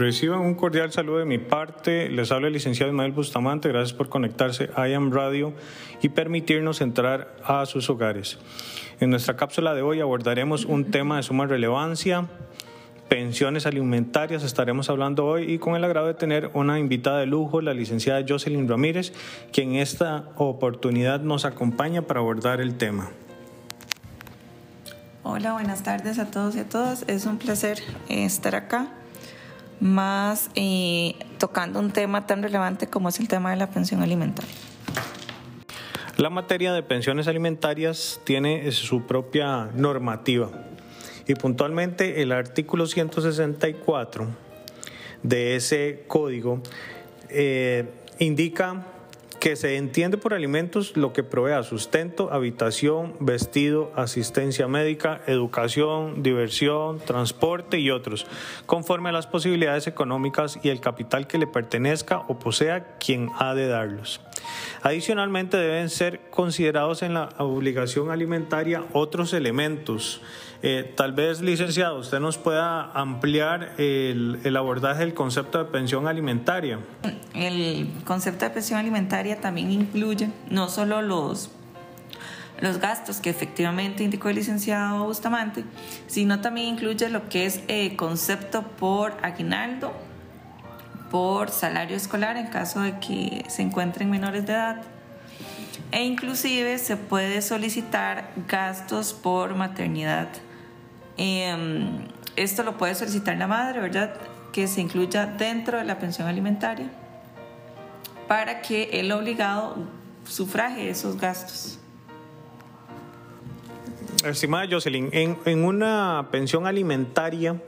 Reciban un cordial saludo de mi parte. Les habla el licenciado Ismael Bustamante. Gracias por conectarse a IAM Radio y permitirnos entrar a sus hogares. En nuestra cápsula de hoy abordaremos un tema de suma relevancia, pensiones alimentarias estaremos hablando hoy y con el agrado de tener una invitada de lujo, la licenciada Jocelyn Ramírez, quien en esta oportunidad nos acompaña para abordar el tema. Hola, buenas tardes a todos y a todas. Es un placer eh, estar acá, más eh, tocando un tema tan relevante como es el tema de la pensión alimentaria. La materia de pensiones alimentarias tiene su propia normativa y puntualmente el artículo 164 de ese código eh, indica que se entiende por alimentos lo que provea sustento, habitación, vestido, asistencia médica, educación, diversión, transporte y otros, conforme a las posibilidades económicas y el capital que le pertenezca o posea quien ha de darlos. Adicionalmente deben ser considerados en la obligación alimentaria otros elementos. Eh, tal vez, licenciado, usted nos pueda ampliar el, abordaje del concepto de pensión alimentaria. El concepto de pensión alimentaria también incluye no solo los los gastos que efectivamente indicó el licenciado Bustamante, sino también incluye lo que es el concepto por aguinaldo, por salario escolar en caso de que se encuentren menores de edad, e inclusive se puede solicitar gastos por maternidad. Em, esto lo puede solicitar la madre, ¿verdad? Que se incluya dentro de la pensión alimentaria para que el obligado sufraje esos gastos. Estimada Jocelyn, en, en una pensión alimentaria,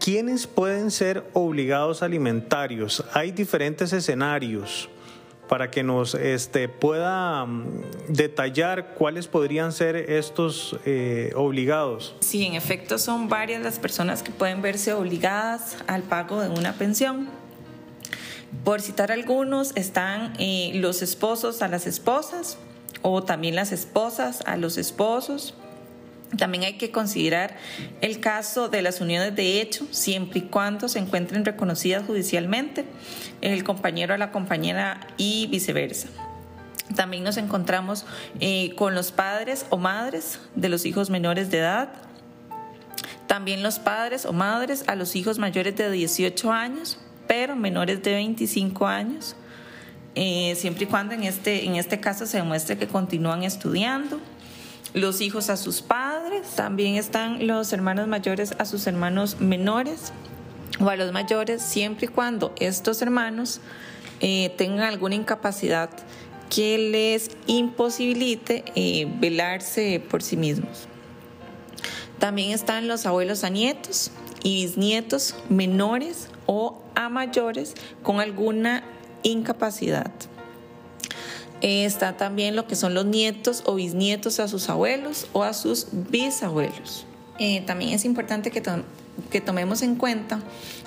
¿quiénes pueden ser obligados alimentarios? Hay diferentes escenarios para que nos este, pueda mm, detallar cuáles podrían ser estos eh, obligados. Sí, en efecto son varias las personas que pueden verse obligadas al pago de una pensión. Por citar algunos, están eh, los esposos a las esposas o también las esposas a los esposos. También hay que considerar el caso de las uniones de hecho, siempre y cuando se encuentren reconocidas judicialmente, el compañero a la compañera y viceversa. También nos encontramos eh, con los padres o madres de los hijos menores de edad, también los padres o madres a los hijos mayores de 18 años, pero menores de 25 años, eh, siempre y cuando en este, en este caso se demuestre que continúan estudiando. Los hijos a sus padres, también están los hermanos mayores a sus hermanos menores o a los mayores, siempre y cuando estos hermanos eh, tengan alguna incapacidad que les imposibilite eh, velarse por sí mismos. También están los abuelos a nietos y bisnietos menores o a mayores con alguna incapacidad. Está también lo que son los nietos o bisnietos a sus abuelos o a sus bisabuelos. Eh, también es importante que, que tomemos en cuenta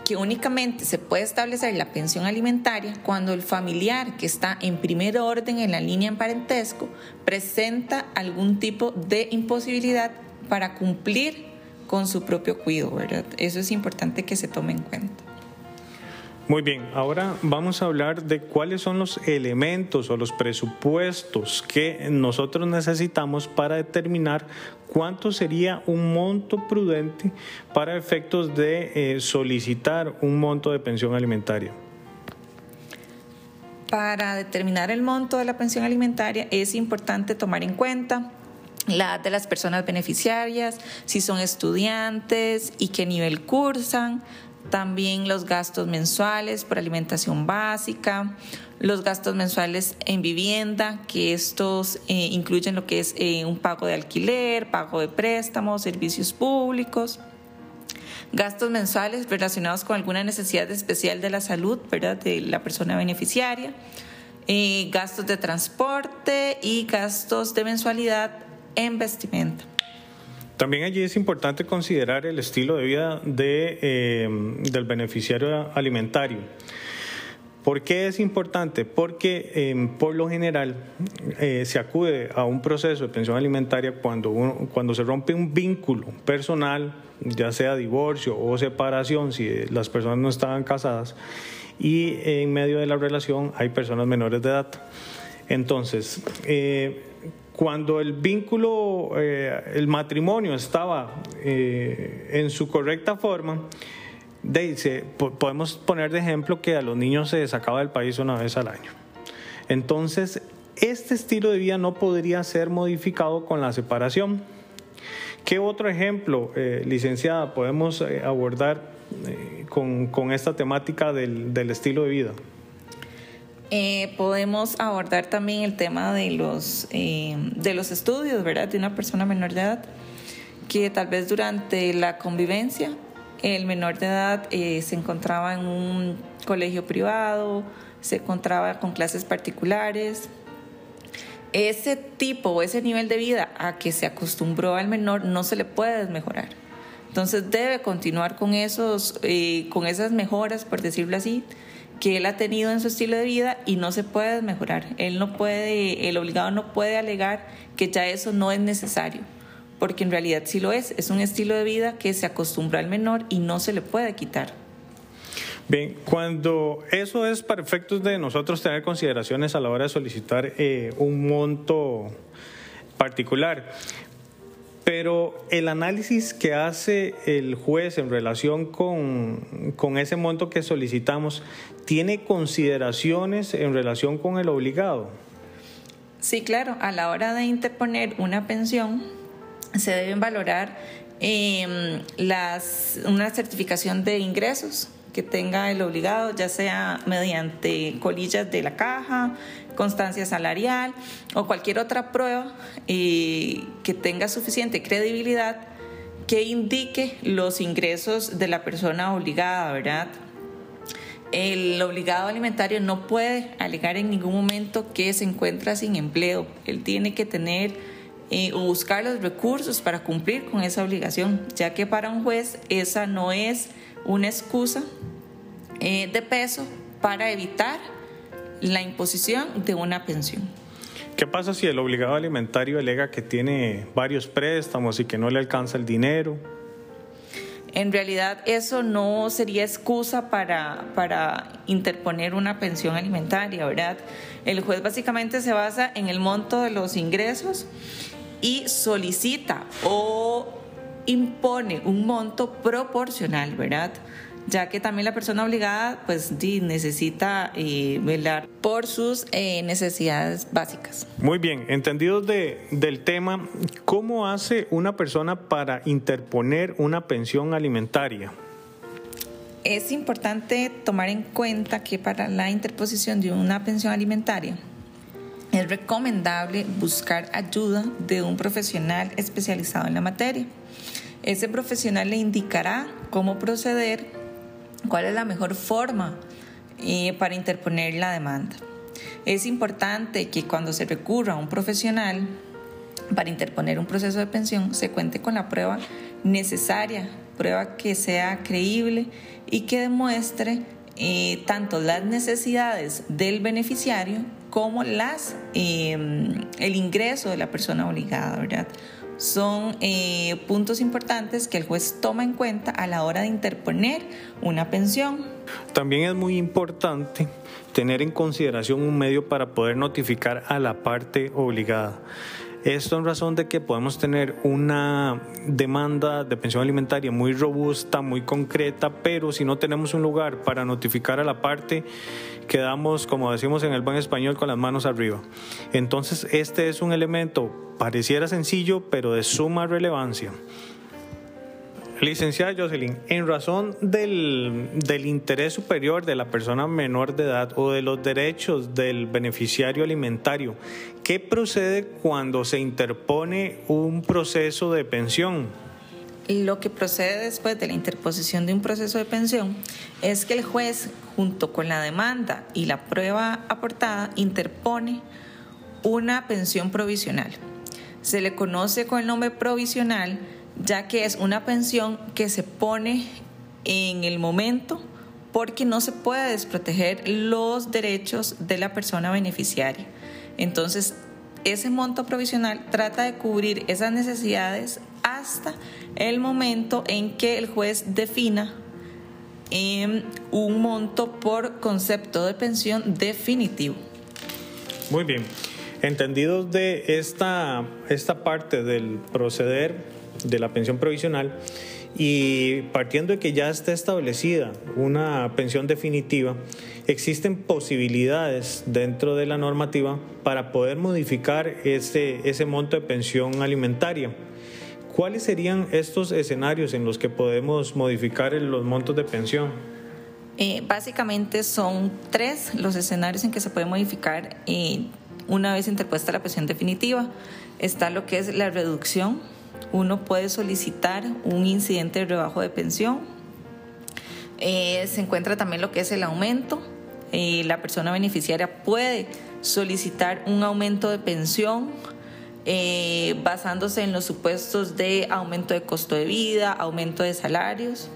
que únicamente se puede establecer la pensión alimentaria cuando el familiar que está en primer orden en la línea en parentesco presenta algún tipo de imposibilidad para cumplir con su propio cuidado. Eso es importante que se tome en cuenta. Muy bien, ahora vamos a hablar de cuáles son los elementos o los presupuestos que nosotros necesitamos para determinar cuánto sería un monto prudente para efectos de eh, solicitar un monto de pensión alimentaria. Para determinar el monto de la pensión alimentaria es importante tomar en cuenta la edad de las personas beneficiarias, si son estudiantes y qué nivel cursan, también los gastos mensuales por alimentación básica, los gastos mensuales en vivienda, que estos eh, incluyen lo que es eh, un pago de alquiler, pago de préstamos, servicios públicos, gastos mensuales relacionados con alguna necesidad especial de la salud, ¿verdad? De la persona beneficiaria, eh, gastos de transporte y gastos de mensualidad en vestimenta. También allí es importante considerar el estilo de vida de, eh, del beneficiario alimentario. ¿Por qué es importante? Porque em, por general eh, se acude a un proceso de pensión alimentaria cuando, cuando se rompe un vínculo personal, ya sea divorcio o separación, si las personas no estaban casadas, y en medio de la relación hay personas menores de edad. Entonces, eh, cuando el vínculo, eh, el matrimonio estaba en su correcta forma, dice, podemos poner de ejemplo que a los niños se sacaba del país una vez al año. Entonces, este estilo de vida no podría ser modificado con la separación. ¿Qué otro ejemplo, eh, licenciada, podemos eh, abordar eh, con, esta temática del, estilo de vida? Podemos abordar también el tema de los, de los estudios, ¿verdad? De una persona menor de edad, que tal vez durante la convivencia el menor de edad eh, se encontraba en un colegio privado, se encontraba con clases particulares. Ese tipo o ese nivel de vida a que se acostumbró al menor no se le puede mejorar. Entonces debe continuar con, esos, eh, con esas mejoras, por decirlo así, que él ha tenido en su estilo de vida y no se puede mejorar. Él no puede, el obligado no puede alegar que ya eso no es necesario porque en realidad sí lo es, es un estilo de vida que se acostumbra al menor y no se le puede quitar. Bien, cuando eso es para efectos de nosotros tener consideraciones a la hora de solicitar eh, un monto particular, pero el análisis que hace el juez en relación con, con, ese monto que solicitamos, ¿tiene consideraciones en relación con el obligado? Sí, claro, a la hora de interponer una pensión, se deben valorar em, las, una certificación de ingresos que tenga el obligado, ya sea mediante colillas de la caja, constancia salarial o cualquier otra prueba eh, que tenga suficiente credibilidad que indique los ingresos de la persona obligada, ¿verdad? El obligado alimentario no puede alegar en ningún momento que se encuentra sin empleo. Él tiene que tener eh, o buscar los recursos para cumplir con esa obligación, ya que para un juez esa no es una excusa eh, de peso para evitar la imposición de una pensión. ¿Qué pasa si el obligado alimentario alega que tiene varios préstamos y que no le alcanza el dinero? En realidad eso no sería excusa para, para interponer una pensión alimentaria, ¿verdad? El juez básicamente se basa en el monto de los ingresos y solicita o impone un monto proporcional, ¿verdad? Ya que también la persona obligada pues necesita eh, velar por sus eh, necesidades básicas. Muy bien, entendidos de, del tema, ¿cómo hace una persona para interponer una pensión alimentaria? Es importante tomar en cuenta que para la interposición de una pensión alimentaria, es recomendable buscar ayuda de un profesional especializado en la materia. Ese profesional le indicará cómo proceder, cuál es la mejor forma eh, para interponer la demanda. Es importante que cuando se recurra a un profesional para interponer un proceso de pensión se cuente con la prueba necesaria, prueba que sea creíble y que demuestre eh, tanto las necesidades del beneficiario como las, em, el ingreso de la persona obligada, ¿verdad? Son eh, puntos importantes que el juez toma en cuenta a la hora de interponer una pensión. También es muy importante tener en consideración un medio para poder notificar a la parte obligada. Esto en razón de que podemos tener una demanda de pensión alimentaria muy robusta, muy concreta, pero si no tenemos un lugar para notificar a la parte, quedamos, como decimos en el buen español, con las manos arriba. Entonces, este es un elemento, pareciera sencillo, pero de suma relevancia. Licenciada Jocelyn, en razón del, del, interés superior de la persona menor de edad o de los derechos del beneficiario alimentario, ¿qué procede cuando se interpone un proceso de pensión? Lo que procede después de la interposición de un proceso de pensión es que el juez, junto con la demanda y la prueba aportada, interpone una pensión provisional. Se le conoce con el nombre provisional ya que es una pensión que se pone en el momento porque no se puede desproteger los derechos de la persona beneficiaria. Entonces, ese monto provisional trata de cubrir esas necesidades hasta el momento en que el juez defina un monto por concepto de pensión definitivo. Muy bien. Entendidos de esta, esta parte del proceder de la pensión provisional y partiendo de que ya está establecida una pensión definitiva, existen posibilidades dentro de la normativa para poder modificar ese, ese monto de pensión alimentaria. ¿Cuáles serían estos escenarios en los que podemos modificar los montos de pensión? Eh, básicamente son tres los escenarios en que se puede modificar eh, una vez interpuesta la pensión definitiva. Está lo que es la reducción. Uno puede solicitar un incidente de rebajo de pensión. Eh, se encuentra también lo que es el aumento. la persona beneficiaria puede solicitar un aumento de pensión eh, basándose en los supuestos de aumento de costo de vida, aumento de salarios.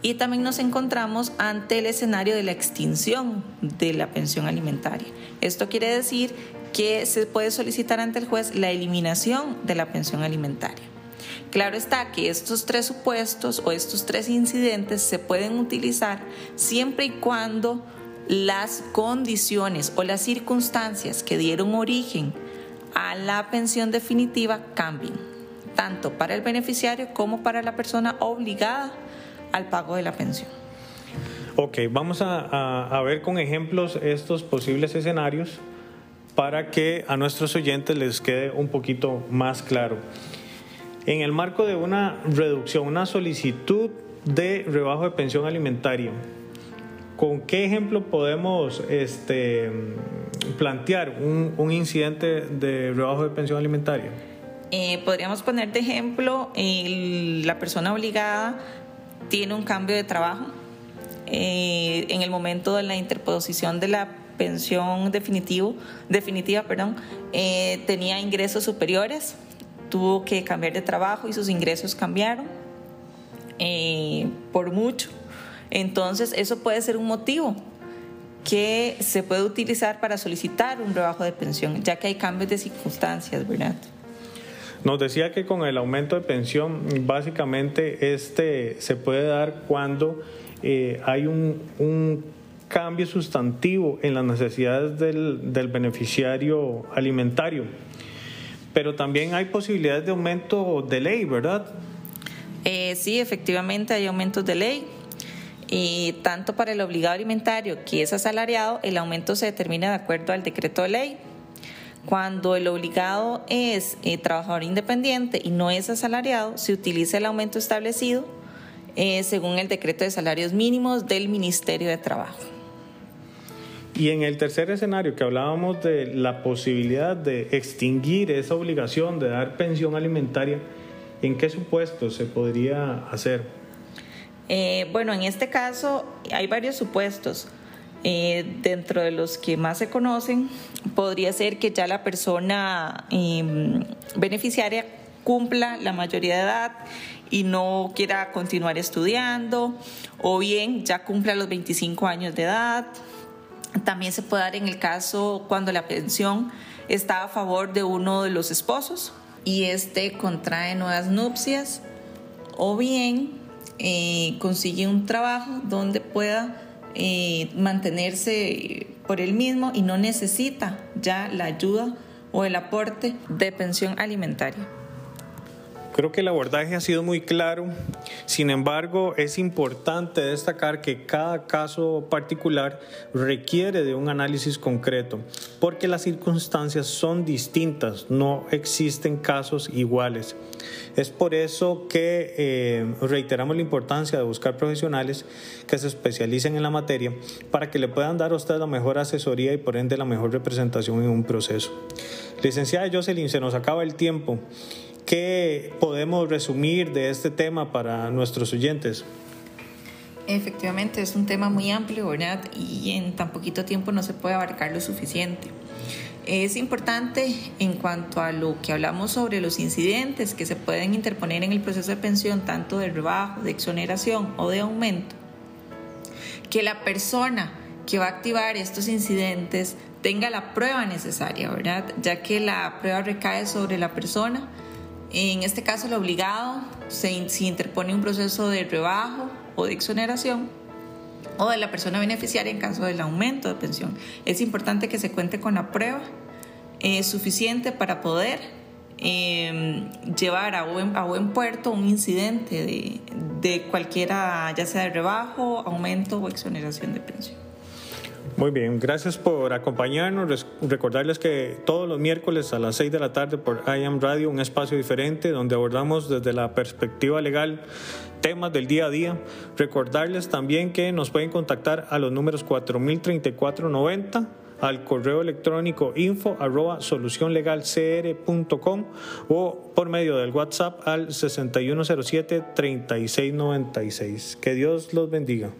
Y también nos encontramos ante el escenario de la extinción de la pensión alimentaria. Esto quiere decir que se puede solicitar ante el juez la eliminación de la pensión alimentaria. Claro está que estos tres supuestos o estos tres incidentes se pueden utilizar siempre y cuando las condiciones o las circunstancias que dieron origen a la pensión definitiva cambien, tanto para el beneficiario como para la persona obligada al pago de la pensión. Ok, vamos a, ver con ejemplos estos posibles escenarios para que a nuestros oyentes les quede un poquito más claro. En el marco de una reducción, una solicitud de rebajo de pensión alimentaria, ¿con qué ejemplo podemos este, plantear un, incidente de rebajo de pensión alimentaria? Eh, podríamos poner de ejemplo, la persona obligada tiene un cambio de trabajo. Eh, en el momento de la interposición de la pensión definitivo, definitiva perdón, eh, tenía ingresos superiores, tuvo que cambiar de trabajo y sus ingresos cambiaron por mucho. Entonces, eso puede ser un motivo que se puede utilizar para solicitar un rebajo de pensión, ya que hay cambios de circunstancias, ¿verdad? Nos decía que con el aumento de pensión, básicamente este se puede dar cuando eh, hay un, cambio sustantivo en las necesidades del, del beneficiario alimentario. Pero también hay posibilidades de aumento de ley, ¿verdad? Eh, sí, efectivamente hay aumentos de ley. Y tanto para el obligado alimentario que es asalariado, el aumento se determina de acuerdo al decreto de ley. Cuando el obligado es eh, trabajador independiente y no es asalariado, se utiliza el aumento establecido eh, según el decreto de salarios mínimos del Ministerio de Trabajo. Y en el tercer escenario que hablábamos de la posibilidad de extinguir esa obligación de dar pensión alimentaria, ¿en qué supuesto se podría hacer? Eh, bueno, en este caso hay varios supuestos. Eh, dentro de los que más se conocen, podría ser que ya la persona em, beneficiaria cumpla la mayoría de edad y no quiera continuar estudiando, o bien ya cumpla los 25 años de edad. También se puede dar en el caso cuando la pensión está a favor de uno de los esposos y este contrae nuevas nupcias, o bien eh, consigue un trabajo donde pueda eh, mantenerse por él mismo y no necesita ya la ayuda o el aporte de pensión alimentaria. Creo que el abordaje ha sido muy claro, sin embargo es importante destacar que cada caso particular requiere de un análisis concreto, porque las circunstancias son distintas, no existen casos iguales. Es por eso que eh, reiteramos la importancia de buscar profesionales que se especialicen en la materia para que le puedan dar a usted la mejor asesoría y por ende la mejor representación en un proceso. Licenciada Jocelyn, se nos acaba el tiempo. ¿Qué podemos resumir de este tema para nuestros oyentes? Efectivamente, es un tema muy amplio, ¿verdad? Y en tan poquito tiempo no se puede abarcar lo suficiente. Es importante en cuanto a lo que hablamos sobre los incidentes que se pueden interponer en el proceso de pensión, tanto de rebajo, de exoneración o de aumento. que la persona que va a activar estos incidentes tenga la prueba necesaria, ¿verdad? Ya que la prueba recae sobre la persona. En este caso, el obligado se, se interpone un proceso de rebajo o de exoneración o de la persona beneficiaria en caso del aumento de pensión. Es importante que se cuente con la prueba eh, suficiente para poder eh, llevar a buen, puerto un incidente de, de cualquiera, ya sea de rebajo, aumento o exoneración de pensión. Muy bien, gracias por acompañarnos. Recordarles que todos los miércoles a las 6 de la tarde por IAM Radio, un espacio diferente donde abordamos desde la perspectiva legal temas del día a día. Recordarles también que nos pueden contactar a los números 403490 al correo electrónico info arroba solucionlegalcr.com o por medio del WhatsApp al 6107-3696. Que Dios los bendiga.